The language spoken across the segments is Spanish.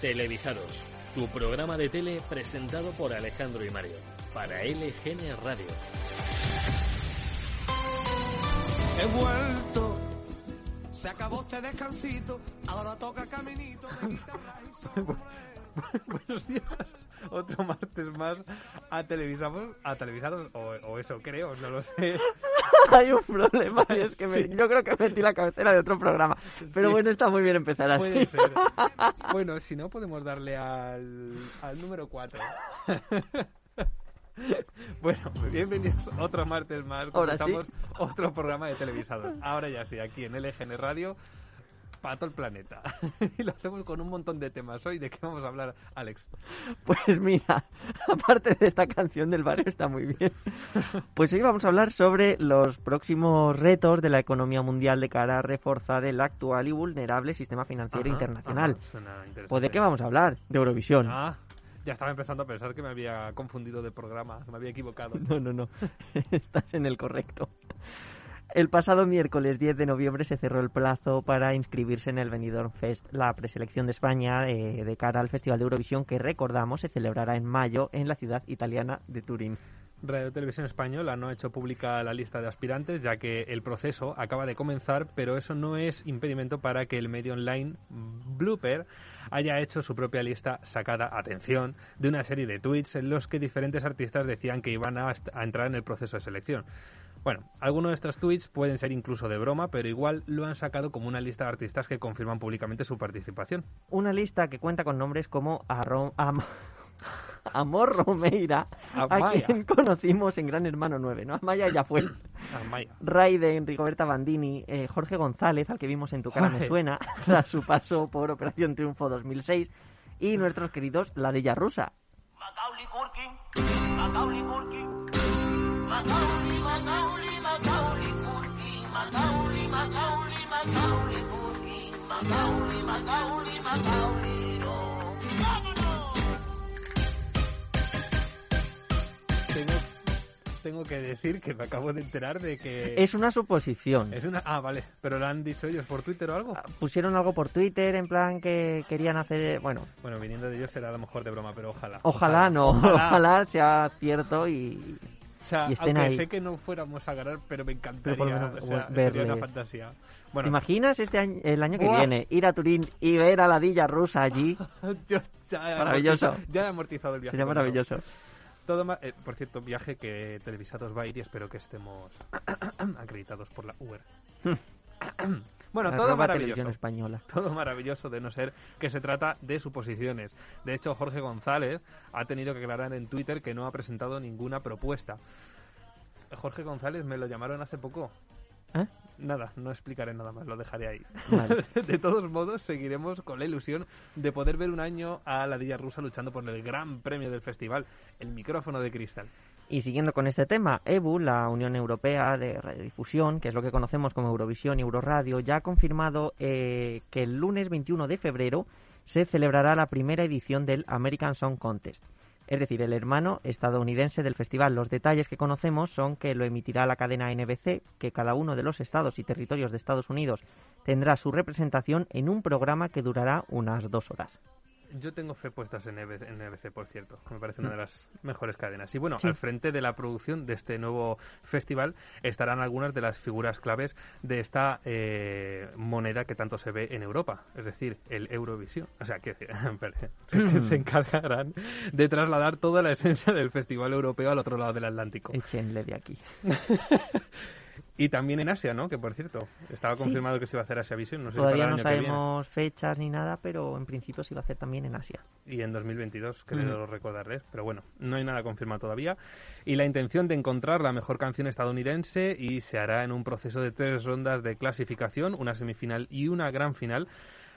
Televisados, tu programa de tele presentado por Alejandro y Mario, para LGN Radio. He vuelto, se acabó este descansito, ahora toca caminito de guitarra y sombrero. Buenos días. Otro martes más a televisamos, a televisados o, o eso creo, no lo sé. Hay un problema y es que me- yo creo que metí la cabecera de otro programa. Pero Sí. bueno, está muy bien empezar así. Puede ser. Bueno, si no podemos darle al, al número 4. Bueno, bienvenidos otro martes más. Ahora sí. Otro programa de televisados. Ahora ya sí, aquí en LGN Radio, para todo el planeta. Y lo hacemos con un montón de temas. Hoy, ¿de qué vamos a hablar, Alex? Pues mira, aparte de esta canción del barrio está muy bien. Pues hoy vamos a hablar sobre los próximos retos de la economía mundial de cara a reforzar el actual y vulnerable sistema financiero Ajá, internacional. ajá, suena interesante. Pues de qué vamos a hablar? De Eurovisión. Ah, ya estaba empezando a pensar que me había confundido de programa, que me había equivocado. No, no, no. Estás en el correcto. El pasado miércoles 10 de noviembre se cerró el plazo para inscribirse en el Benidorm Fest, la preselección de España eh, de cara al Festival de Eurovisión que recordamos se celebrará en mayo en la ciudad italiana de Turín. Radio Televisión Española no ha hecho pública la lista de aspirantes, ya que el proceso acaba de comenzar, pero eso no es impedimento para que el medio online Blooper haya hecho su propia lista sacada, atención, de una serie de tweets en los que diferentes artistas decían que iban a, a entrar en el proceso de selección. Bueno, algunos de estos tweets pueden ser incluso de broma, pero igual lo han sacado como una lista de artistas que confirman públicamente su participación. Una lista que cuenta con nombres como Arro- Am- Amor Romeira, a Amaya. quien conocimos en Gran Hermano 9, ¿no? Amaya ya fue. Ah, Maya. Raiden, Rigoberta Bandini, eh, Jorge González, al que vimos en Tu cara me suena, tras su paso por Operación Triunfo 2006, y nuestros queridos La Dilla Rusa. Macaulay Culkin, Macaulay Culkin, Tengo, tengo que decir que me acabo de enterar de que... Es una suposición. Es una... Ah, vale. ¿Pero lo han dicho ellos por Twitter o algo? Pusieron algo por Twitter en plan que querían hacer... Bueno, Bueno, viniendo de ellos será a lo mejor de broma, pero ojalá. ojalá no, ojalá sea cierto y... Sea, y estén aunque ahí. sé que no fuéramos a ganar, pero me encantaría. Pero por lo menos o sea, verles. sería una fantasía. ¿Te Bueno, imaginas este año, el año que Buah. viene ir a Turín y ver a la Dilla Rusa allí? yo ya Maravilloso. Ya he amortizado el viaje. Sería maravilloso. eso. Todo ma- eh, por cierto, viaje que televisados va a ir y espero que estemos acreditados por la UR. bueno, todo maravilloso. Española. todo maravilloso de no ser que se trata de suposiciones. De hecho, Jorge González ha tenido que aclarar en Twitter que no ha presentado ninguna propuesta. Jorge González me lo llamaron hace poco. ¿Eh? Nada, no explicaré nada más, lo dejaré ahí. Vale. de todos modos, seguiremos con la ilusión de poder ver un año a la Dilla Rusa luchando por el gran premio del festival, el micrófono de cristal. Y siguiendo con este tema, EBU, la Unión Europea de Radiodifusión, que es lo que conocemos como Eurovisión y Euroradio, ya ha confirmado eh, que el lunes 21 de febrero se celebrará la primera edición del American Song Contest. Es decir, el hermano estadounidense del festival. Los detalles que conocemos son que lo emitirá la cadena NBC, que cada uno de los estados y territorios de Estados Unidos tendrá su representación en un programa que durará unas dos horas. Yo tengo fe puestas en NBC, por cierto. Me parece una de las mejores cadenas. Y bueno, Sí. al frente de la producción de este nuevo festival estarán algunas de las figuras claves de esta eh, moneda que tanto se ve en Europa, es decir, el Eurovisión. O sea, que se, se encargarán de trasladar toda la esencia del festival europeo al otro lado del Atlántico. Échenle de aquí. Y también en Asia, ¿no? Que por cierto, estaba Sí. confirmado que se iba a hacer Asia Vision. No sé Todavía si no sabemos fechas ni nada, pero en principio se va a hacer también en Asia. y en 2022, creo recordarles. Pero bueno, no hay nada confirmado todavía. Y la intención de encontrar la mejor canción estadounidense y se hará en un proceso de tres rondas de clasificación, una semifinal y una gran final.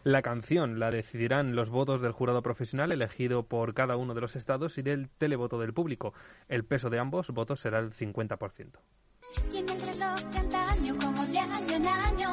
La canción la decidirán los votos del jurado profesional elegido por cada uno de los estados y del televoto del público. El peso de ambos votos será el 50%. Tiene el reloj de antaño como de año en año.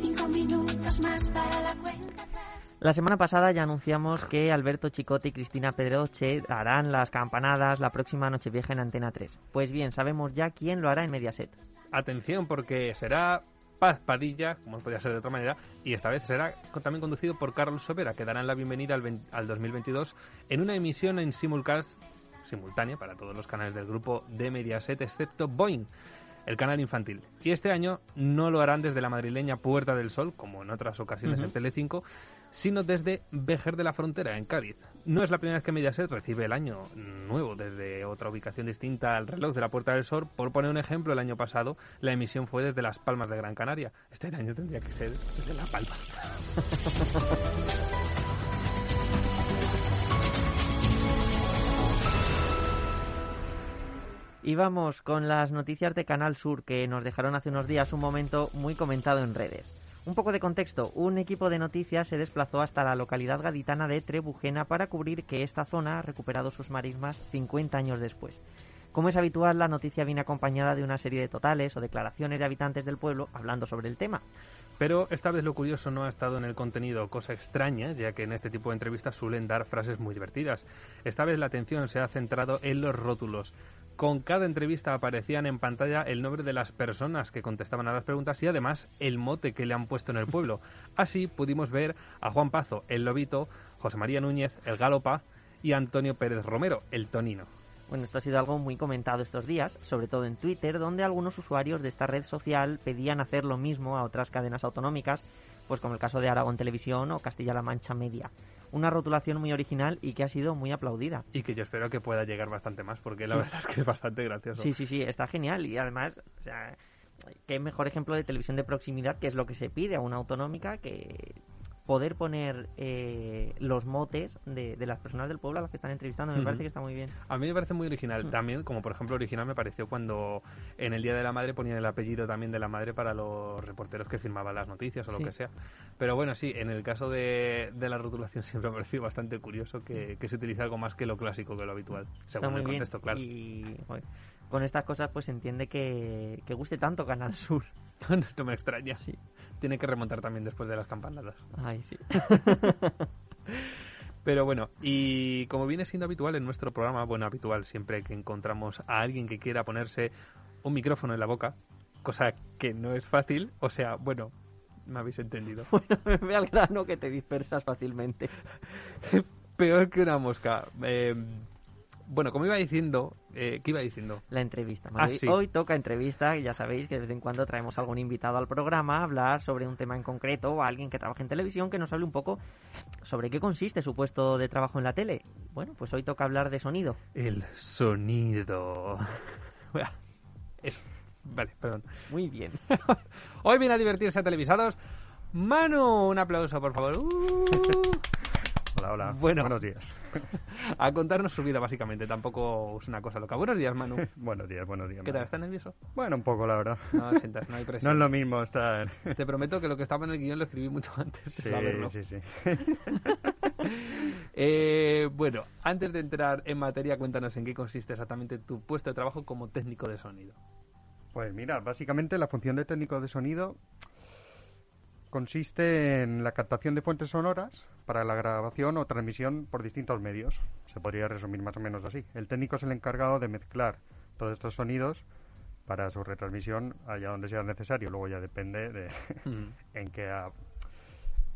Cinco minutos más para la cuenta atrás. La semana pasada ya anunciamos que Alberto Chicote y Cristina Pedroche harán las campanadas la próxima Nochevieja en Antena 3. Pues bien, sabemos ya quién lo hará en Mediaset. Atención porque será Paz Padilla, como no podía ser de otra manera, y esta vez será también conducido por Carlos Sobera, que darán la bienvenida al, vein- al 2022 en una emisión en simulcast simultánea para todos los canales del grupo de Mediaset, excepto Boeing, el canal infantil. Y este año no lo harán desde la madrileña Puerta del Sol, como en otras ocasiones en Telecinco, sino desde Vejer de la Frontera, en Cádiz. No es la primera vez que Mediaset recibe el año nuevo desde otra ubicación distinta al reloj de la Puerta del Sol. Por poner un ejemplo, el año pasado la emisión fue desde Las Palmas de Gran Canaria. Este año tendría que ser desde La Palma. Y vamos con las noticias de Canal Sur que nos dejaron hace unos días un momento muy comentado en redes. Un poco de contexto, un equipo de noticias se desplazó hasta la localidad gaditana de Trebujena para cubrir que esta zona ha recuperado sus marismas 50 años después. Como es habitual, la noticia viene acompañada de una serie de totales o declaraciones de habitantes del pueblo hablando sobre el tema. Pero esta vez lo curioso no ha estado en el contenido, cosa extraña, ya que en este tipo de entrevistas suelen dar frases muy divertidas. Esta vez la atención se ha centrado en los rótulos. Con cada entrevista aparecían en pantalla el nombre de las personas que contestaban a las preguntas y además el mote que le han puesto en el pueblo. Así pudimos ver a Juan Pazo, el Lobito, José María Núñez, el Galopa y Antonio Pérez Romero, el Tonino. Bueno, esto ha sido algo muy comentado estos días, sobre todo en Twitter, donde algunos usuarios de esta red social pedían hacer lo mismo a otras cadenas autonómicas, pues como el caso de Aragón Televisión o Castilla-La Mancha Media. Una rotulación muy original y que ha sido muy aplaudida. Y que yo espero que pueda llegar bastante más, porque la Sí. verdad es que es bastante gracioso. Sí, sí, sí, está genial y además, o sea, qué mejor ejemplo de televisión de proximidad, que es lo que se pide a una autonómica, que poder poner eh, los motes de, de las personas del pueblo a las que están entrevistando, me parece que está muy bien. A mí me parece muy original. Mm. También, como por ejemplo original me pareció cuando en el Día de la Madre ponían el apellido también de la madre para los reporteros que firmaban las noticias o lo que sea. Pero bueno, sí, en el caso de, de la rotulación siempre me ha parecido bastante curioso que, que se utilice algo más que lo clásico, que lo habitual. Está Según muy el bien. contexto, claro. Y con estas cosas pues se entiende que, que guste tanto Canal Sur. no me extraña. Sí. Tiene que remontar también después de las campanadas. Ay, sí. Pero bueno, y como viene siendo habitual en nuestro programa, bueno, habitual siempre que encontramos a alguien que quiera ponerse un micrófono en la boca, cosa que no es fácil, o sea, bueno, me habéis entendido. bueno, me ve al grano que te dispersas fácilmente. Peor que una mosca. Eh, bueno, como iba diciendo, eh, ¿qué iba diciendo? La entrevista. Ah, sí. Hoy toca entrevista, y ya sabéis que de vez en cuando traemos algún invitado al programa a hablar sobre un tema en concreto o a alguien que trabaje en televisión que nos hable un poco sobre qué consiste su puesto de trabajo en la tele. Bueno, pues hoy toca hablar de sonido. El sonido. Eso. Vale, perdón. Muy bien. Hoy viene a divertirse a televisados. Manu, un aplauso, por favor. Uh. Hola, hola. Bueno. Buenos días. a contarnos su vida, básicamente. Tampoco es una cosa loca. Buenos días, Manu. buenos días, buenos días. ¿Qué tal? ¿Estás nervioso? Bueno, un poco, la verdad. No sientas, no hay No presión. es lo mismo estar... Te prometo que lo que estaba en el guion lo escribí mucho antes de Sí, saberlo. sí, sí. Eh, bueno, antes de entrar en materia, cuéntanos en qué consiste exactamente tu puesto de trabajo como técnico de sonido. Pues mira, básicamente la función de técnico de sonido consiste en la captación de fuentes sonoras para la grabación o transmisión por distintos medios. Se podría resumir más o menos así. El técnico es el encargado de mezclar todos estos sonidos para su retransmisión allá donde sea necesario. Luego ya depende de Mm. en qué a-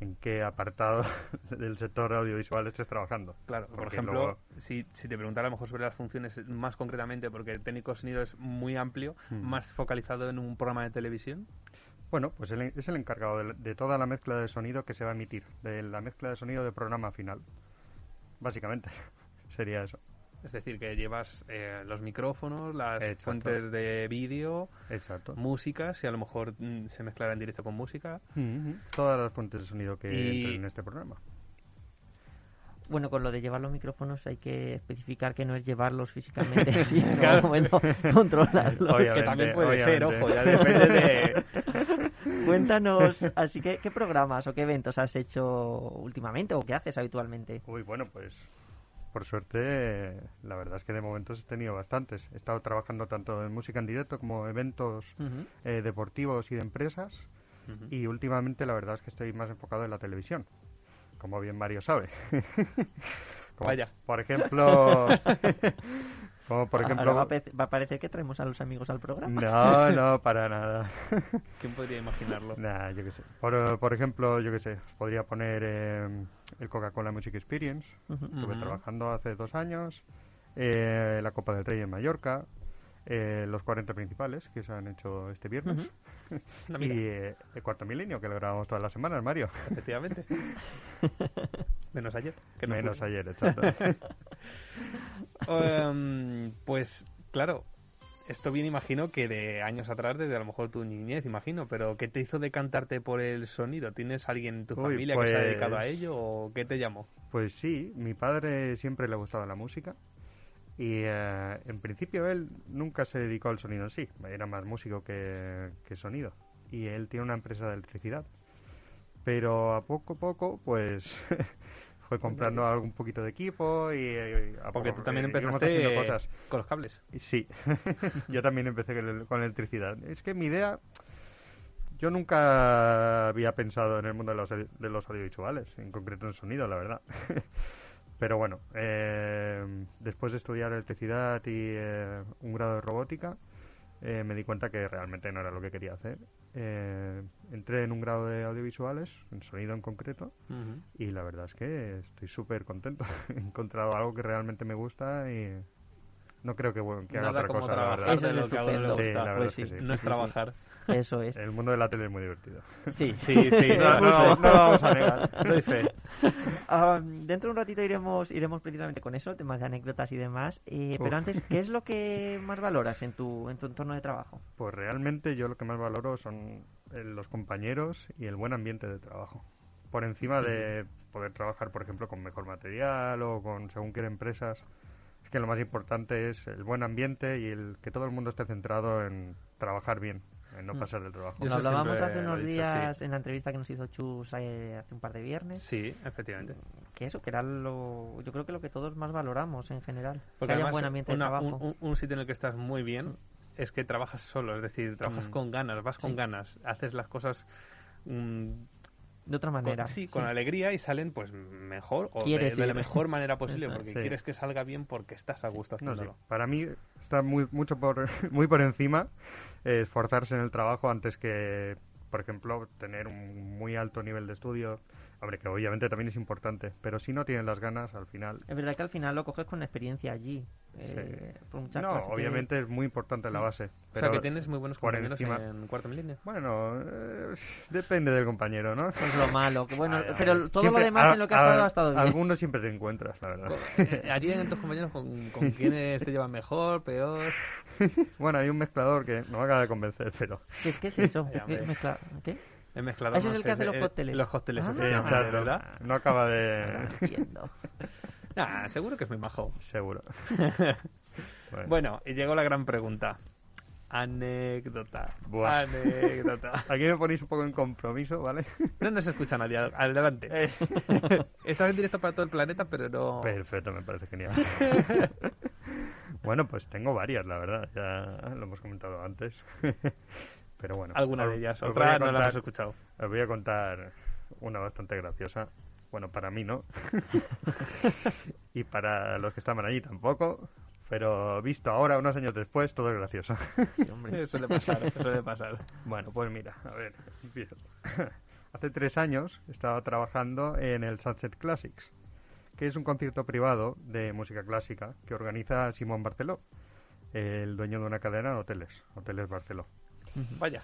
en qué apartado del sector audiovisual estés trabajando. Claro, por ejemplo, luego- si, si te preguntara a lo mejor sobre las funciones más concretamente, porque el técnico de sonido es muy amplio, Mm. más focalizado en un programa de televisión. Bueno, pues él es el encargado de, de toda la mezcla de sonido que se va a emitir, de la mezcla de sonido del programa final. Básicamente, sería eso. Es decir, que llevas eh, los micrófonos, las Exacto. fuentes de vídeo, Exacto. música, si a lo mejor mm, se mezclará en directo con música. Todas las fuentes de sonido que Y- entren en este programa. Bueno, con lo de llevar los micrófonos hay que especificar que no es llevarlos físicamente, sino Claro. bueno, controlarlos. Obviamente, que también puede ser, ojo, ya depende de... Cuéntanos, así que, ¿qué programas o qué eventos has hecho últimamente o qué haces habitualmente? Uy, bueno, pues por suerte, la verdad es que de momentos he tenido bastantes. He estado trabajando tanto en música en directo como eventos eh, deportivos y de empresas. Y últimamente la verdad es que estoy más enfocado en la televisión, como bien Mario sabe. Como, Vaya. Por ejemplo, Como por Ahora ejemplo... va, a pe- va a parecer que traemos a los amigos al programa. No, no, para nada. ¿Quién podría imaginarlo? Nah, yo qué sé. Por, por ejemplo, yo qué sé, os podría poner eh, el Coca-Cola Music Experience. Ujú. Estuve Ujú. trabajando hace dos años. eh, la Copa del Rey en Mallorca. eh, los 40 principales que se han hecho este viernes. Anda, y mira, eh, el cuarto milenio que lo grabamos todas las semanas, Mario. efectivamente. Menos ayer. Que no Menos ayer, exacto. Em, pues, claro, esto bien imagino que de años atrás, desde a lo mejor tu niñez, imagino, pero ¿qué te hizo decantarte por el sonido? ¿Tienes alguien en tu Uy, familia que se ha dedicado a pues- ello o qué te llamó? Pues sí, mi padre siempre le gustaba la música y eh, en principio él nunca se dedicó al sonido en sí, era más músico que, que sonido y él tiene una empresa de electricidad. Pero a poco a poco pues fue comprando algún poquito de equipo y, y a Porque poco, tú también eh, empezaste cosas. con los cables. Sí, yo también empecé con, el- con electricidad. Es que mi idea, yo nunca había pensado en el mundo de los, de los audiovisuales, en concreto en sonido, la verdad. Pero bueno, eh, después de estudiar electricidad y eh, un grado de robótica, eh, me di cuenta que realmente no era lo que quería hacer. Eh, entré en un grado de audiovisuales, en sonido en concreto, y la verdad es que estoy súper contento. He encontrado algo que realmente me gusta y no creo que, bueno, que haga Nada otra como cosa, la verdad. Eso de es lo que a uno le estupendo. Sí, gusta. la verdad Pues es que sí. no es sí, sí. trabajar. Eso es. El mundo de la tele es muy divertido. Sí. Sí, sí, No, no, no, no, no lo vamos a negar. doy fe. Ah, dentro de un ratito iremos iremos precisamente con eso, temas de anécdotas y demás. eh, pero antes, ¿qué es lo que más valoras en tu, en tu entorno de trabajo? Pues realmente yo lo que más valoro son eh, los compañeros y el buen ambiente de trabajo. Por encima de poder trabajar, por ejemplo, con mejor material o con según qué empresas. Es que lo más importante es el buen ambiente y el que todo el mundo esté centrado en trabajar bien, en no Mm. pasar del trabajo. Lo hablábamos hace unos dicho, días sí. en la entrevista que nos hizo Chus eh, hace un par de viernes. Sí, efectivamente. Que eso, que era lo. Yo creo que lo que todos más valoramos en general. Porque que haya un buen ambiente una- de trabajo. un, un- un sitio en el que estás muy bien es que trabajas solo, es decir, trabajas Mm. con ganas, vas con Sí. ganas, haces las cosas mm, De otra con, manera. sí, con alegría y salen pues mejor o de, Quieres de la mejor manera posible porque Sí. quieres que salga bien porque estás a gusto No, sí. haciéndolo. Para mí está muy mucho por muy por encima esforzarse en el trabajo antes que, por ejemplo, tener un muy alto nivel de estudio. Hombre, que obviamente también es importante, pero si no tienen las ganas, al final... Es verdad que al final lo coges con experiencia allí. eh, por muchas No, cosas que- obviamente es muy importante la base. o Pero, sea que tienes muy buenos compañeros encima- en Cuarto Milenio. Bueno, eh, depende del compañero, ¿no? Es lo malo. Que bueno, pero ay. todo Siempre- lo demás a- en lo que has estado ha estado bien. Algunos siempre te encuentras, la verdad. Co- eh, allí en tus compañeros con, con quienes te llevan mejor, peor. Bueno, hay un mezclador que no me acaba de convencer, pero... ¿Qué, qué es eso? ¿Qué, mezcla- ¿Qué? Ese es no el que hace los eh, cócteles. Los cócteles, Ah, Sí, efectivamente, exacto. ¿verdad? No acaba de... entiendo. Ah, seguro que es muy majo. Seguro. Bueno. Bueno, y llegó la gran pregunta. Anécdota. Buah. Anécdota. Aquí me ponéis un poco en compromiso, ¿vale? No nos escucha nadie. ad- Adelante. Eh. Estás en directo para todo el planeta, pero no. Perfecto, me parece genial. bueno, pues tengo varias, la verdad. Ya lo hemos comentado antes. Pero bueno. Alguna de ellas. Otra no la hemos escuchado. Os voy a contar una bastante graciosa. Bueno, para mí no. y para los que estaban allí tampoco. Pero visto ahora, unos años después, todo es gracioso. Sí, hombre. Suele pasar, suele pasar. Bueno, pues mira, a ver, empiezo. Hace tres años estaba trabajando en el Sunset Classics, que es un concierto privado de música clásica que organiza Simón Barceló, el dueño de una cadena de hoteles, Hoteles Barceló. Vaya.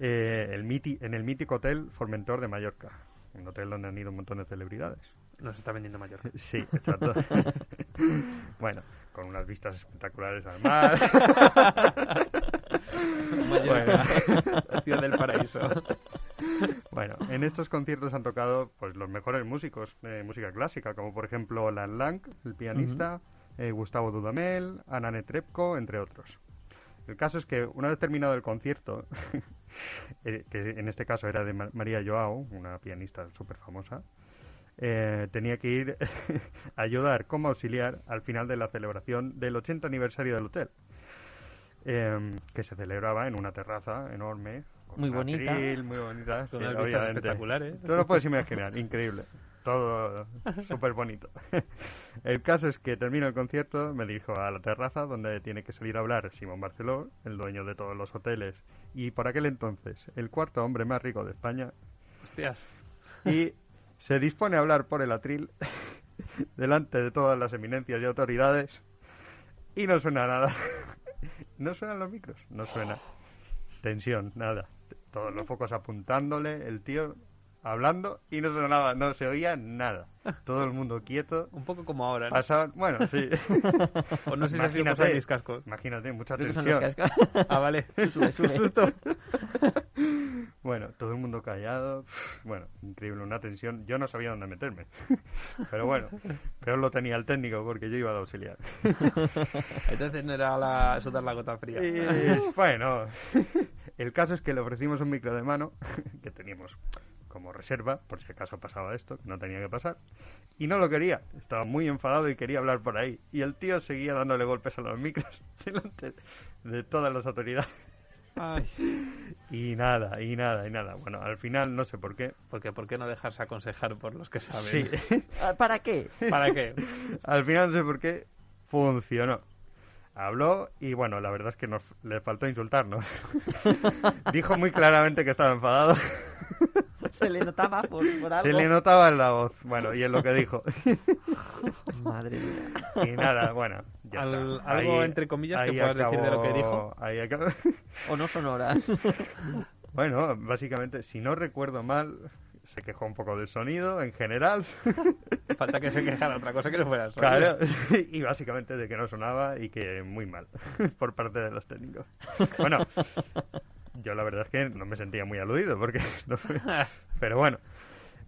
Eh, el miti- en el mítico hotel Formentor de Mallorca, un hotel donde han ido un montón de celebridades. Nos está vendiendo mayor. Sí, exacto. bueno, con unas vistas espectaculares al mar. Mallorca. Ciudad del paraíso. Bueno, en estos conciertos han tocado pues los mejores músicos de música clásica, como por ejemplo Lan Lang, el pianista, eh, Gustavo Dudamel, Ana Netrebko, entre otros. El caso es que una vez terminado el concierto, eh, que en este caso era de Ma- María Joao, una pianista súper famosa, eh, tenía que ir a ayudar como auxiliar al final de la celebración del 80 aniversario del hotel, eh, que se celebraba en una terraza enorme. con Muy bonita. atril, muy bonita. Con sí, unas vistas espectaculares. Tú lo puedes imaginar, increíble. Todo súper bonito. El caso es que termino el concierto, me dirijo a la terraza donde tiene que salir a hablar Simón Barceló, el dueño de todos los hoteles y por aquel entonces el cuarto hombre más rico de España, Hostias. y se dispone a hablar por el atril delante de todas las eminencias y autoridades y no suena nada. No suenan los micros, no suena. Tensión, nada. Todos los focos apuntándole, el tío hablando y no sonaba, no se oía nada. Todo el mundo quieto. Un poco como ahora, ¿no? Pasaban, bueno, sí. O no sé si ha sido de mis cascos. Imagínate, mucha tensión. Ah, vale. Sube, Qué susto. Bueno, todo el mundo callado. Bueno, increíble, una tensión. Yo no sabía dónde meterme. Pero bueno, peor lo tenía el técnico porque yo iba de auxiliar. Entonces no era la, sudar la gota fría. Y, bueno, el caso es que le ofrecimos un micro de mano que teníamos como reserva, por si acaso pasaba esto, que no tenía que pasar, y no lo quería. Estaba muy enfadado y quería hablar por ahí. Y el tío seguía dándole golpes a los micros delante de todas las autoridades. Ay. Y nada, y nada, y nada. Bueno, al final no sé por qué. Porque ¿por qué no dejarse aconsejar por los que saben? Sí, Ah, ¿Para qué? ¿Para qué? al final no sé por qué funcionó. Habló y bueno, la verdad es que nos le faltó insultarnos. Dijo muy claramente que estaba enfadado. Se le notaba por, por algo. Se le notaba en la voz. Bueno, y en lo que dijo. Madre mía. Y nada, bueno. Ya Al- está. algo entre comillas que ahí puedas decir de lo que dijo. ahí acabó. O no sonoras. Bueno, básicamente, si no recuerdo mal, se quejó un poco del sonido en general. Falta que se quejara otra cosa que no fuera el sonido. Claro, y básicamente de que no sonaba y que muy mal por parte de los técnicos. Bueno, yo la verdad es que no me sentía muy aludido porque no fue- Pero bueno,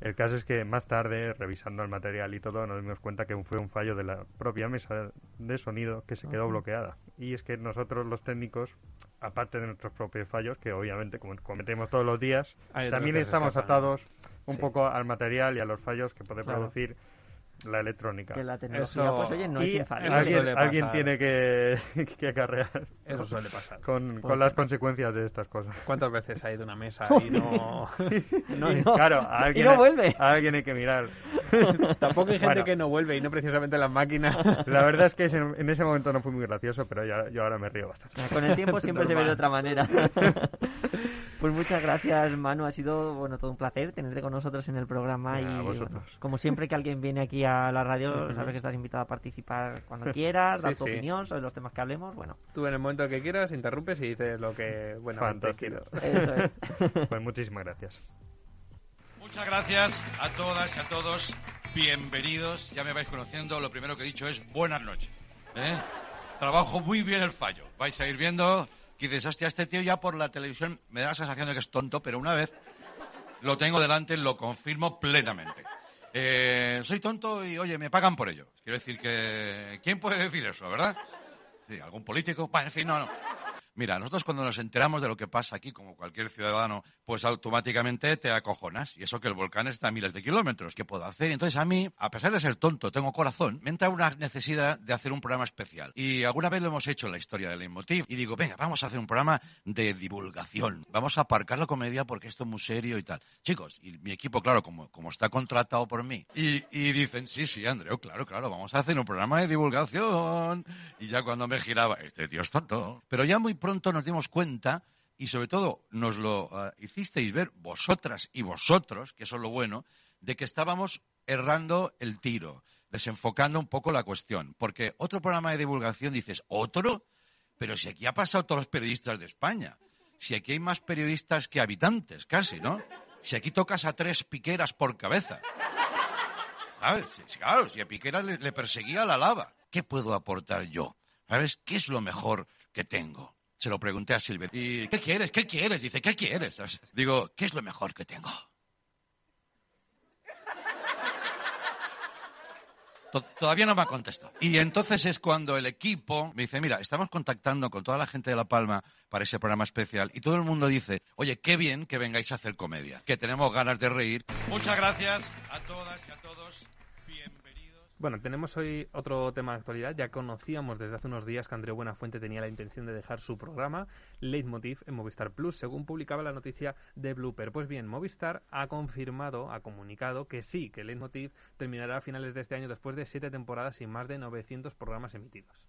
el caso es que más tarde, revisando el material y todo, nos dimos cuenta que fue un fallo de la propia mesa de sonido que se quedó bloqueada. Y es que nosotros los técnicos, aparte de nuestros propios fallos, que obviamente como cometemos todos los días, también estamos atados un Sí. poco al material y a los fallos que puede Claro. producir la electrónica. Que la tecnología, Eso- pues oye, no es y infalible. Eso alguien, alguien tiene que, que acarrear Eso suele pasar. con, Pues con las consecuencias de estas cosas. ¿Cuántas veces ha ido una mesa y no... no- Y no- claro, a alguien, y no vuelve. a alguien hay que mirar. Tampoco hay gente Bueno. que no vuelve y no precisamente las máquinas. La verdad es que ese- en ese momento no fue muy gracioso, pero ya, yo ahora me río bastante. Con el tiempo siempre se ve de Normal. otra manera. Pues muchas gracias, Manu. Ha sido bueno todo un placer tenerte con nosotros en el programa. Y bueno, como siempre que alguien viene aquí a la radio, sabes que estás invitado a participar cuando quieras, dar Sí, tu sí. opinión sobre los temas que hablemos. Bueno, Tú en el momento que quieras interrumpes y dices lo que Fantástico. quieras. eso es. Pues muchísimas gracias. Muchas gracias a todas y a todos. Bienvenidos. Ya me vais conociendo. Lo primero que he dicho es buenas noches. ¿eh? Trabajo muy bien el fallo. Vais a ir viendo que dices, hostia, este tío ya por la televisión me da la sensación de que es tonto, pero una vez lo tengo delante, lo confirmo plenamente. Eh, soy tonto y, oye, me pagan por ello. Quiero decir que... ¿Quién puede decir eso, verdad? Sí, algún político. Bueno, en fin, no, no. Mira, nosotros cuando nos enteramos de lo que pasa aquí, como cualquier ciudadano, pues automáticamente te acojonas. Y eso que el volcán está a miles de kilómetros. ¿Qué puedo hacer? Entonces a mí, a pesar de ser tonto, tengo corazón, me entra una necesidad de hacer un programa especial. Y alguna vez lo hemos hecho en la historia del Leitmotiv. Y digo, venga, vamos a hacer un programa de divulgación. Vamos a aparcar la comedia porque esto es muy serio y tal. Chicos, y mi equipo, claro, como, como está contratado por mí. Y, y dicen, sí, sí, Andreu, claro, claro, vamos a hacer un programa de divulgación. Y ya cuando me giraba, este tío es tonto. Pero ya muy pronto nos dimos cuenta, y sobre todo nos lo ah, hicisteis ver vosotras y vosotros, que eso es lo bueno, de que estábamos errando el tiro, desenfocando un poco la cuestión. Porque otro programa de divulgación dices, ¿otro? Pero si aquí ha pasado todos los periodistas de España. Si aquí hay más periodistas que habitantes, casi, ¿no? Si aquí tocas a tres piqueras por cabeza. ¿Sabes? Claro, si a Piquera le, le perseguía la lava. ¿Qué puedo aportar yo? ¿Sabes? ¿Qué es lo mejor que tengo? Se lo pregunté a Silvia. ¿Y qué quieres? ¿Qué quieres? Dice, ¿qué quieres? Digo, ¿qué es lo mejor que tengo? To- Todavía no me ha contestado. Y entonces es cuando el equipo me dice, mira, estamos contactando con toda la gente de La Palma para ese programa especial y todo el mundo dice, oye, qué bien que vengáis a hacer comedia, que tenemos ganas de reír. Muchas gracias a todas y a todos. Bueno, tenemos hoy otro tema de actualidad. Ya conocíamos desde hace unos días que Andreu Buenafuente tenía la intención de dejar su programa Leitmotiv en Movistar Plus, según publicaba la noticia de Blooper. Pues bien, Movistar ha confirmado, ha comunicado que sí, que Leitmotiv terminará a finales de este año después de siete temporadas y más de 900 programas emitidos.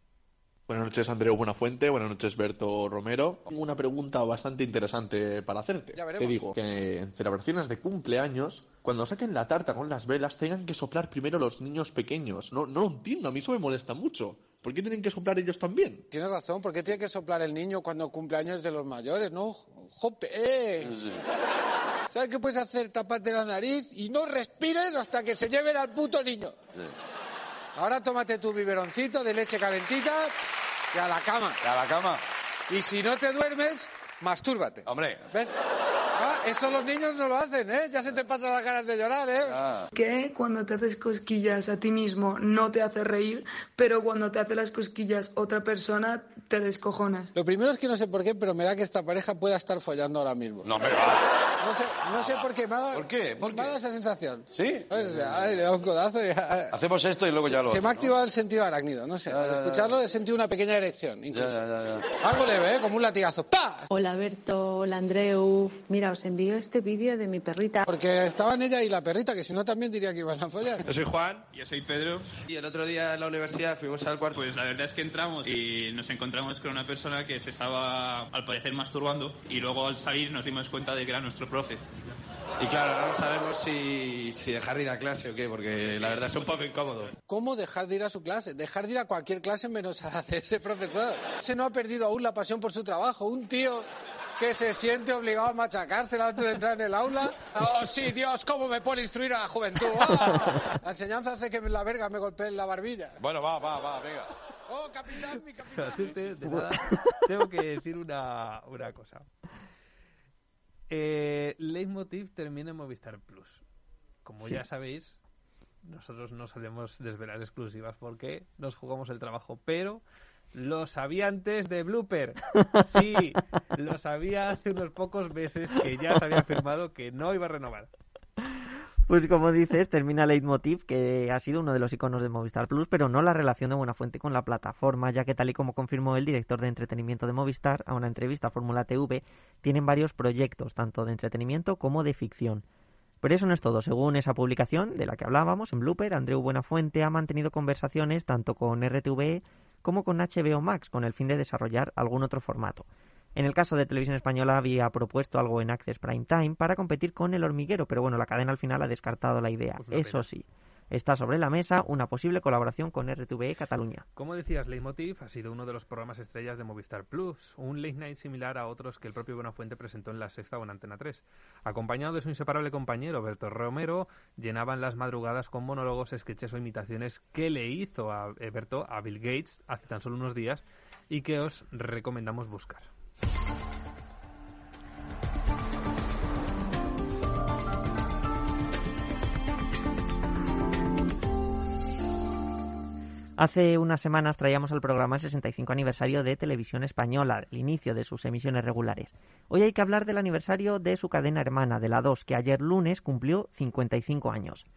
Buenas noches, Andreu Buenafuente. Buenas noches, Berto Romero. Tengo una pregunta bastante interesante para hacerte. Ya Te veremos. digo que en celebraciones de cumpleaños, cuando saquen la tarta con las velas, tengan que soplar primero los niños pequeños. No, no lo entiendo, a mí eso me molesta mucho. ¿Por qué tienen que soplar ellos también? Tienes razón, ¿por qué tiene que soplar el niño cuando cumple años de los mayores? No, jope. eh. ¿Sabes qué puedes hacer? Taparte la nariz y no respires hasta que se lleven al puto niño. Ahora tómate tu biberoncito de leche calentita y a la cama. A la cama. Y si no te duermes, mastúrbate. Hombre. ¿Ves? Ah, eso los niños no lo hacen, ¿eh? Ya se te pasan las ganas de llorar, ¿eh? Ah. que cuando te haces cosquillas a ti mismo no te hace reír, pero cuando te hace las cosquillas otra persona te descojonas. Lo primero es que no sé por qué, pero me da que esta pareja pueda estar follando ahora mismo. No, hombre, va. No sé, no sé por qué, me ha dado, ¿Por qué? ¿Por me ha dado esa sensación. ¿Sí? O sea, ay, le da un codazo y... Hacemos esto y luego ya lo Se me ha otro, ¿no? activado el sentido arácnido, no sé. Ya, Al ya, ya. escucharlo he sentido una pequeña erección. Algo leve, ¿eh? Como un latigazo. ¡Pa! Hola Berto, hola Andreu. Mira, os envío este vídeo de mi perrita. Porque estaban ella y la perrita, que si no también diría que iban a follar. Yo soy Juan, yo soy Pedro. Y el otro día en la universidad fuimos al cuarto. Pues la verdad es que entramos y nos encontramos con una persona que se estaba, al parecer, masturbando. Y luego al salir nos dimos cuenta de que era nuestro profe. Y claro, ahora no sabemos si, si dejar de ir a clase o qué, porque la verdad es un poco incómodo. ¿Cómo dejar de ir a su clase? Dejar de ir a cualquier clase menos a ese profesor. Ese no ha perdido aún la pasión por su trabajo. Un tío que se siente obligado a machacársela antes de entrar en el aula. ¡Oh, sí, Dios! ¿Cómo me pone a instruir a la juventud? ¡Ah! La enseñanza hace que la verga me golpee en la barbilla. Bueno, va, va, va, venga. ¡Oh, capitán, mi capitán! Decirte, de nada, tengo que decir una, una cosa. Eh, Leitmotiv termina en Movistar Plus. Como Sí. ya sabéis, nosotros no solemos desvelar exclusivas porque nos jugamos el trabajo, pero lo sabía antes de Blooper. Sí, lo sabía hace unos pocos meses que ya se había firmado que no iba a renovar. Pues como dices, termina Leitmotiv, que ha sido uno de los iconos de Movistar Plus, pero no la relación de Buenafuente con la plataforma, ya que tal y como confirmó el director de entretenimiento de Movistar a una entrevista a Fórmula TV, tienen varios proyectos, tanto de entretenimiento como de ficción. Pero eso no es todo. Según esa publicación de la que hablábamos en Blooper, Andreu Buenafuente ha mantenido conversaciones tanto con RTV como con HBO Max con el fin de desarrollar algún otro formato. En el caso de Televisión Española había propuesto algo en Access Prime Time para competir con El Hormiguero, pero bueno, la cadena al final ha descartado la idea. Pues Eso pena. sí, está sobre la mesa una posible colaboración con RTV Cataluña. Como decías, Leitmotiv ha sido uno de los programas estrellas de Movistar Plus, un late night similar a otros que el propio Buenafuente presentó en la Sexta o en Antena 3. Acompañado de su inseparable compañero Berto Romero, llenaban las madrugadas con monólogos, sketches o imitaciones que le hizo a eh, Berto a Bill Gates hace tan solo unos días y que os recomendamos buscar. Hace unas semanas traíamos al programa el 65 aniversario de Televisión Española, el inicio de sus emisiones regulares. Hoy hay que hablar del aniversario de su cadena hermana, de la 2, que ayer lunes cumplió 55 años.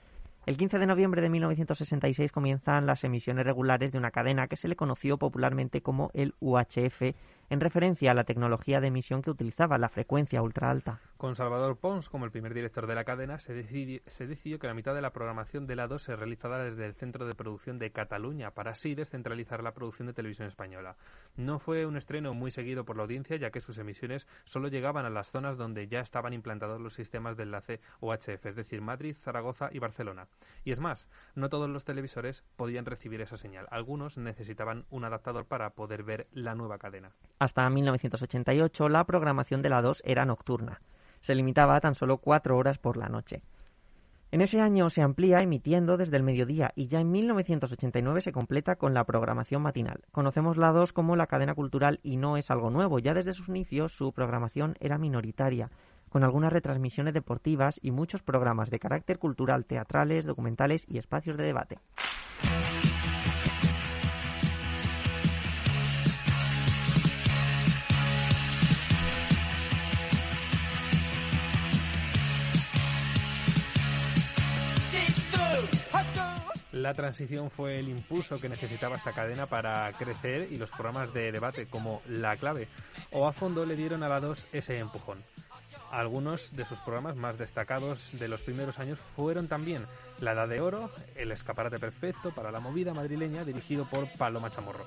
El 15 de noviembre de 1966 comienzan las emisiones regulares de una cadena que se le conoció popularmente como el UHF, en referencia a la tecnología de emisión que utilizaba, la frecuencia ultra alta. Con Salvador Pons como el primer director de la cadena, se decidió, que la mitad de la programación de la 2 se realizara desde el Centro de Producción de Cataluña, para así descentralizar la producción de televisión española. No fue un estreno muy seguido por la audiencia, ya que sus emisiones solo llegaban a las zonas donde ya estaban implantados los sistemas de enlace UHF, es decir, Madrid, Zaragoza y Barcelona. Y es más, no todos los televisores podían recibir esa señal. Algunos necesitaban un adaptador para poder ver la nueva cadena. Hasta 1988 la programación de la 2 era nocturna. Se limitaba a tan solo cuatro horas por la noche. En ese año se amplía emitiendo desde el mediodía y ya en 1989 se completa con la programación matinal. Conocemos la 2 como la cadena cultural y no es algo nuevo. Ya desde sus inicios su programación era minoritaria, con algunas retransmisiones deportivas y muchos programas de carácter cultural, teatrales, documentales y espacios de debate. La transición fue el impulso que necesitaba esta cadena para crecer y los programas de debate como La Clave o A Fondo le dieron a la 2 ese empujón. Algunos de sus programas más destacados de los primeros años fueron también La Edad de Oro, El Escaparate Perfecto para la Movida Madrileña, dirigido por Paloma Chamorro.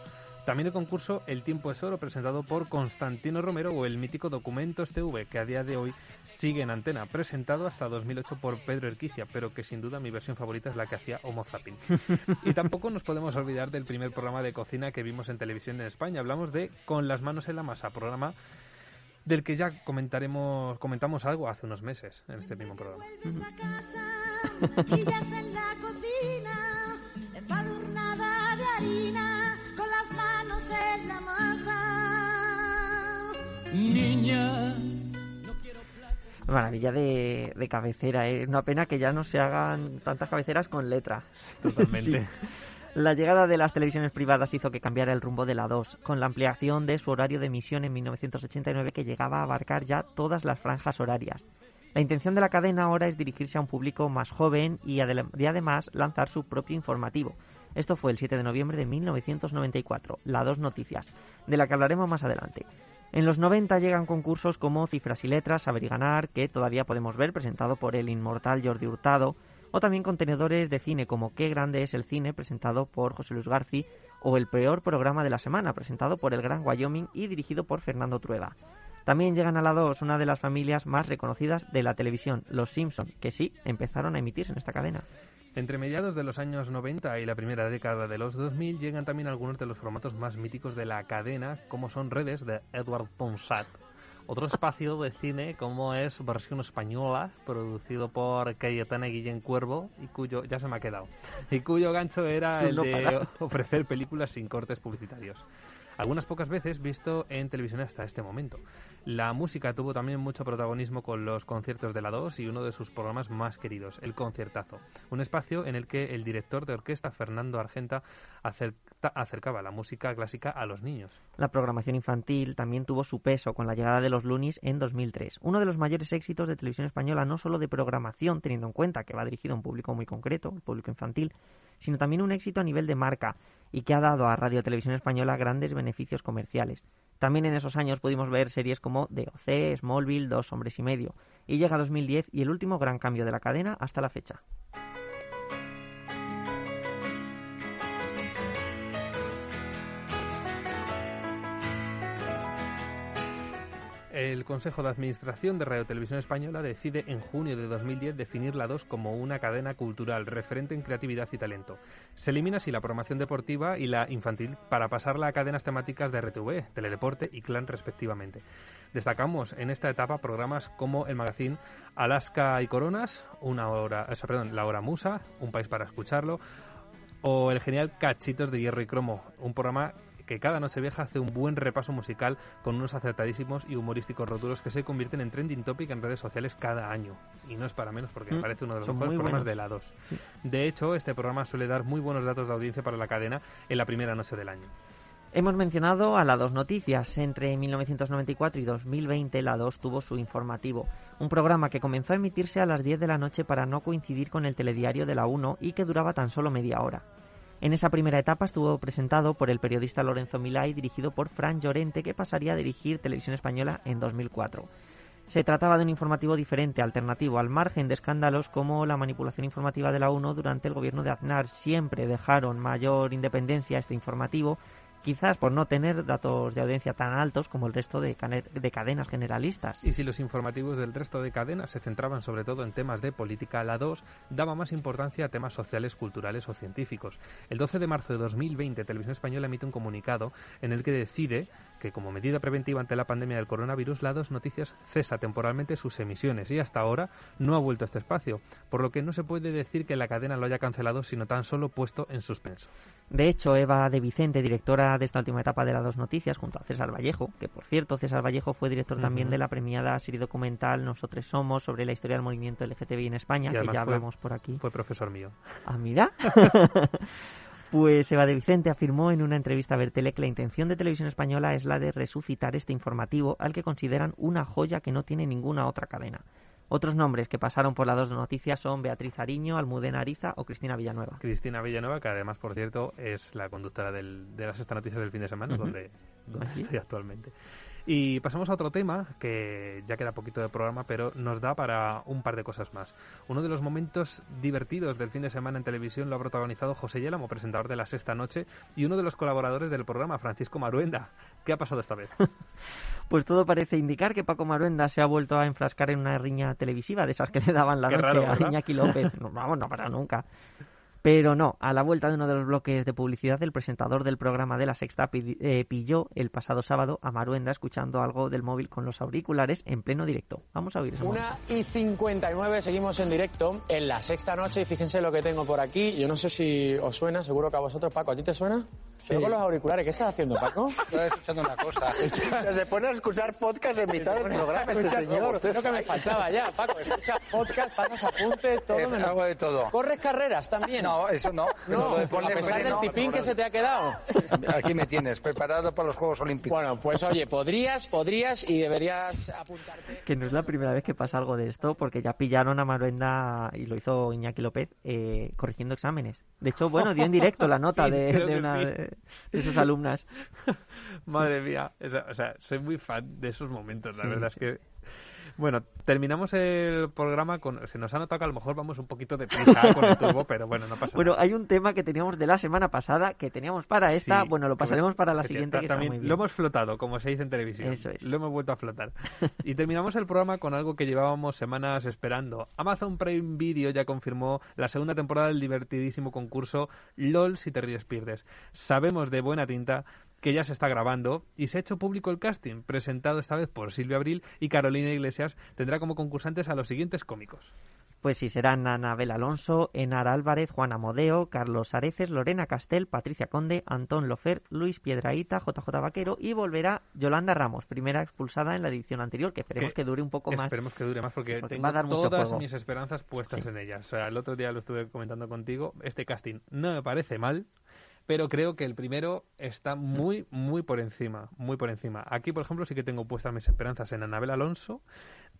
También el concurso El Tiempo es Oro, presentado por Constantino Romero, o el mítico Documentos TV, que a día de hoy sigue en antena, presentado hasta 2008 por Pedro Erquicia, pero que sin duda mi versión favorita es la que hacía Homo Zapping. y tampoco nos podemos olvidar del primer programa de cocina que vimos en televisión en España. Hablamos de Con las manos en la masa, programa del que ya comentaremos, comentamos algo hace unos meses en este mismo programa. La masa. Niña. Maravilla de, de cabecera, ¿eh? Una pena que ya no se hagan tantas cabeceras con letra. Totalmente. Sí. La llegada de las televisiones privadas hizo que cambiara el rumbo de la 2, con la ampliación de su horario de emisión en 1989 que llegaba a abarcar ya todas las franjas horarias. La intención de la cadena ahora es dirigirse a un público más joven y además lanzar su propio informativo. Esto fue el 7 de noviembre de 1994, La 2 Noticias, de la que hablaremos más adelante. En los 90 llegan concursos como Cifras y Letras, Saber y Ganar, que todavía podemos ver presentado por el inmortal Jordi Hurtado, o también contenedores de cine como Qué grande es el cine, presentado por José Luis Garci, o El peor programa de la semana, presentado por el Gran Wyoming y dirigido por Fernando Trueba. También llegan a la 2 una de las familias más reconocidas de la televisión, Los Simpson, que sí, empezaron a emitirse en esta cadena. Entre mediados de los años 90 y la primera década de los 2000 llegan también algunos de los formatos más míticos de la cadena, como son Redes de Edward Ponsat. Otro espacio de cine como es Versión Española, producido por Cayetana Guillén Cuervo, y cuyo, ya se me ha quedado, y cuyo gancho era el no de ofrecer películas sin cortes publicitarios. Algunas pocas veces visto en televisión hasta este momento. La música tuvo también mucho protagonismo con los conciertos de la 2 y uno de sus programas más queridos, El Conciertazo, un espacio en el que el director de orquesta Fernando Argenta acerta- acercaba la música clásica a los niños. La programación infantil también tuvo su peso con la llegada de los Loonies en 2003, uno de los mayores éxitos de televisión española no solo de programación, teniendo en cuenta que va dirigido a un público muy concreto, el público infantil, sino también un éxito a nivel de marca y que ha dado a Radio Televisión Española grandes beneficios comerciales. También en esos años pudimos ver series como DOC, Smallville, Dos Hombres y Medio, y llega 2010 y el último gran cambio de la cadena hasta la fecha. El Consejo de Administración de Radio Televisión Española decide en junio de 2010 definir la 2 como una cadena cultural referente en creatividad y talento. Se elimina así la programación deportiva y la infantil para pasarla a cadenas temáticas de RTV, Teledeporte y Clan respectivamente. Destacamos en esta etapa programas como el magazine Alaska y Coronas, una hora, La Hora Musa, Un País para Escucharlo, o el genial Cachitos de Hierro y Cromo, un programa que cada noche vieja hace un buen repaso musical con unos acertadísimos y humorísticos roturos que se convierten en trending topic en redes sociales cada año. Y no es para menos porque me Mm, parece uno de los mejores programas buenos. de la 2. Sí. De hecho, este programa suele dar muy buenos datos de audiencia para la cadena en la primera noche del año. Hemos mencionado a la 2 Noticias. Entre 1994 y 2020, la 2 tuvo su informativo, un programa que comenzó a emitirse a las 10 de la noche para no coincidir con el telediario de la 1 y que duraba tan solo media hora. En esa primera etapa estuvo presentado por el periodista Lorenzo Milá y dirigido por Fran Llorente, que pasaría a dirigir Televisión Española en 2004. Se trataba de un informativo diferente, alternativo, al margen de escándalos como la manipulación informativa de la 1 durante el gobierno de Aznar. Siempre dejaron mayor independencia a este informativo, quizás por no tener datos de audiencia tan altos como el resto de, de cadenas generalistas. Y si los informativos del resto de cadenas se centraban sobre todo en temas de política, la 2 daba más importancia a temas sociales, culturales o científicos. El 12 de marzo de 2020, Televisión Española emite un comunicado en el que decide que como medida preventiva ante la pandemia del coronavirus, la 2 Noticias cesa temporalmente sus emisiones y hasta ahora no ha vuelto a este espacio, por lo que no se puede decir que la cadena lo haya cancelado, sino tan solo puesto en suspenso. De hecho, Eva de Vicente, directora de esta última etapa de las dos noticias, junto a César Vallejo, que por cierto, César Vallejo fue director también de la premiada serie documental Nosotros Somos sobre la historia del movimiento LGTBI en España, que ya fue- hablamos por aquí. Fue profesor mío. Ah, mira. Pues Eva de Vicente afirmó en una entrevista a Bertele que la intención de Televisión Española es la de resucitar este informativo al que consideran una joya que no tiene ninguna otra cadena. Otros nombres que pasaron por las dos noticias son Beatriz Ariño, Almudena Ariza o Cristina Villanueva. Cristina Villanueva, que además, por cierto, es la conductora del- de las esta noticias del fin de semana, donde, donde ¿Ah, estoy actualmente. Y pasamos a otro tema que ya queda poquito de programa, pero nos da para un par de cosas más. Uno de los momentos divertidos del fin de semana en televisión lo ha protagonizado José Yélamo, presentador de La Sexta Noche, y uno de los colaboradores del programa, Francisco Maruenda. ¿Qué ha pasado esta vez? Pues todo parece indicar que Paco Maruenda se ha vuelto a enfrascar en una riña televisiva de esas que le daban la Qué noche raro, a. Iñaki López. No, vamos, no pasa nunca. Pero no, a la vuelta de uno de los bloques de publicidad, el presentador del programa de la Sexta eh, pilló el pasado sábado a Maruenda escuchando algo del móvil con los auriculares en pleno directo. Vamos a oír eso. Una y 59, seguimos en directo en la sexta noche y fíjense lo que tengo por aquí. Yo no sé si os suena, seguro que a vosotros, Paco. ¿A ti te suena? Con los auriculares, ¿qué estás haciendo, Paco? Estoy escuchando una cosa. se pone a escuchar podcast en mitad del programa este señor. Usted es lo que me faltaba ya, Paco. Escucha podcast, pasas apuntes, todo. Eh, menos- hago de todo. ¿Corres carreras también? No, eso no. No, Lo de a poner pesar del pipín que se te ha quedado. Aquí me tienes, preparado para los Juegos Olímpicos. Bueno, pues oye, podrías, podrías y deberías apuntarte. Que no es la primera vez que pasa algo de esto, porque ya pillaron a Maruenda, y lo hizo Iñaki López, eh, corrigiendo exámenes. De hecho, bueno, dio en directo la nota Sí, de, una sí. De, de sus alumnas. Madre mía, o sea, soy muy fan de esos momentos, la Sí, verdad sí, es que... Bueno, terminamos el programa con... Se nos ha notado que a lo mejor vamos un poquito de prisa con el turbo, pero bueno, no pasa Bueno, nada. hay un tema que teníamos de la semana pasada, que teníamos para esta, Sí, bueno, lo pasaremos para la siguiente, está también muy bien. Lo hemos flotado, como se dice en televisión. Eso es. Lo hemos vuelto a flotar. y terminamos el programa con algo que llevábamos semanas esperando. Amazon Prime Video ya confirmó la segunda temporada del divertidísimo concurso LOL si te ríes pierdes. Sabemos de buena tinta que ya se está grabando y se ha hecho público el casting, presentado esta vez por Silvia Abril y Carolina Iglesias, tendrá como concursantes a los siguientes cómicos. Pues sí, serán Anabel Alonso, Enar Álvarez, Juan Amodeo, Carlos Areces, Lorena Castel, Patricia Conde, Antón Lofer, Luis Piedraíta, JJ Vaquero y volverá Yolanda Ramos, primera expulsada en la edición anterior, que esperemos que, dure un poco más. Esperemos que dure más porque, porque tengo va a dar todas mis esperanzas puestas Sí. en ellas. O sea, el otro día lo estuve comentando contigo. Este casting no me parece mal, pero creo que el primero está muy, muy por encima. Muy por encima. Aquí, por ejemplo, sí que tengo puestas mis esperanzas en Anabel Alonso.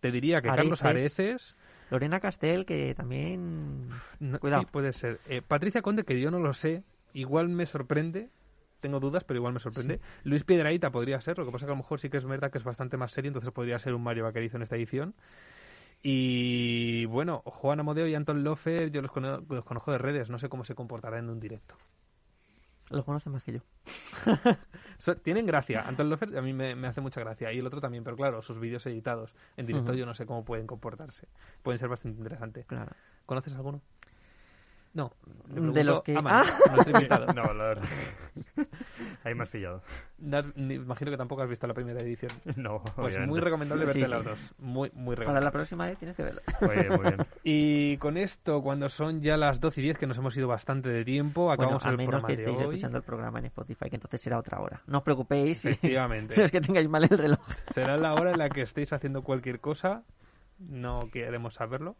Te diría que Carlos Areces. Lorena Castel, que también... no- Cuidado. sí, puede ser. Eh, Patricia Conde, que yo no lo sé, igual me sorprende. Tengo dudas, pero igual me sorprende. Luis Piedraíta podría ser, lo que pasa que a lo mejor sí que es verdad que es bastante más serio, entonces podría ser un Mario Vaquerizo en esta edición. Y bueno, Juan Amodeo y Anton Lofer, yo los, cono- los conozco de redes, no sé cómo se comportará en un directo. Los conoce más que yo. So- tienen gracia. Anton Lofer a mí me, me hace mucha gracia. Y el otro también, pero claro, sus vídeos editados en directo yo no sé cómo pueden comportarse. Pueden ser bastante interesantes. Claro. ¿Conoces alguno? No. Le De los que- a Manu, Ah. nuestro invitado. No, la verdad. Ahí me has pillado. No imagino que tampoco has visto la primera edición. No, Pues obviamente. muy recomendable verte Sí, sí. las dos. Muy, muy Para recomendable. la próxima vez tienes que verlo. Muy bien, muy bien. Y con esto, cuando son ya las 12 y 10, que nos hemos ido bastante de tiempo, Bueno, acabamos a el menos programa que de estéis hoy. escuchando el programa en Spotify, que entonces será otra hora. No os preocupéis si, Efectivamente. si es que tengáis mal el reloj. Será la hora en la que estéis haciendo cualquier cosa. No queremos saberlo.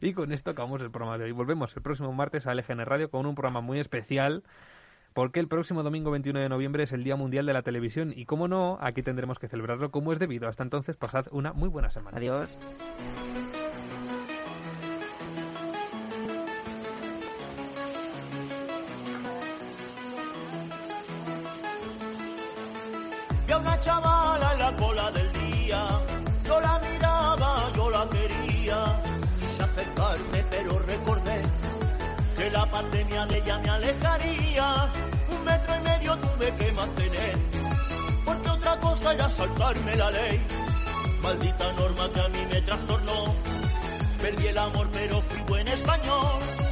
Y con esto acabamos el programa de hoy. Volvemos el próximo martes a LGN Radio con un programa muy especial. Porque el próximo domingo 21 de noviembre es el Día Mundial de la Televisión. Y como no, aquí tendremos que celebrarlo como es debido. Hasta entonces, pasad una muy buena semana. Adiós. Acercarme, pero recordé que la pandemia de ella me alejaría. Un metro y medio tuve que mantener. Porque otra cosa era saltarme la ley. Maldita norma que a mí me trastornó. Perdí el amor, pero fui buen español.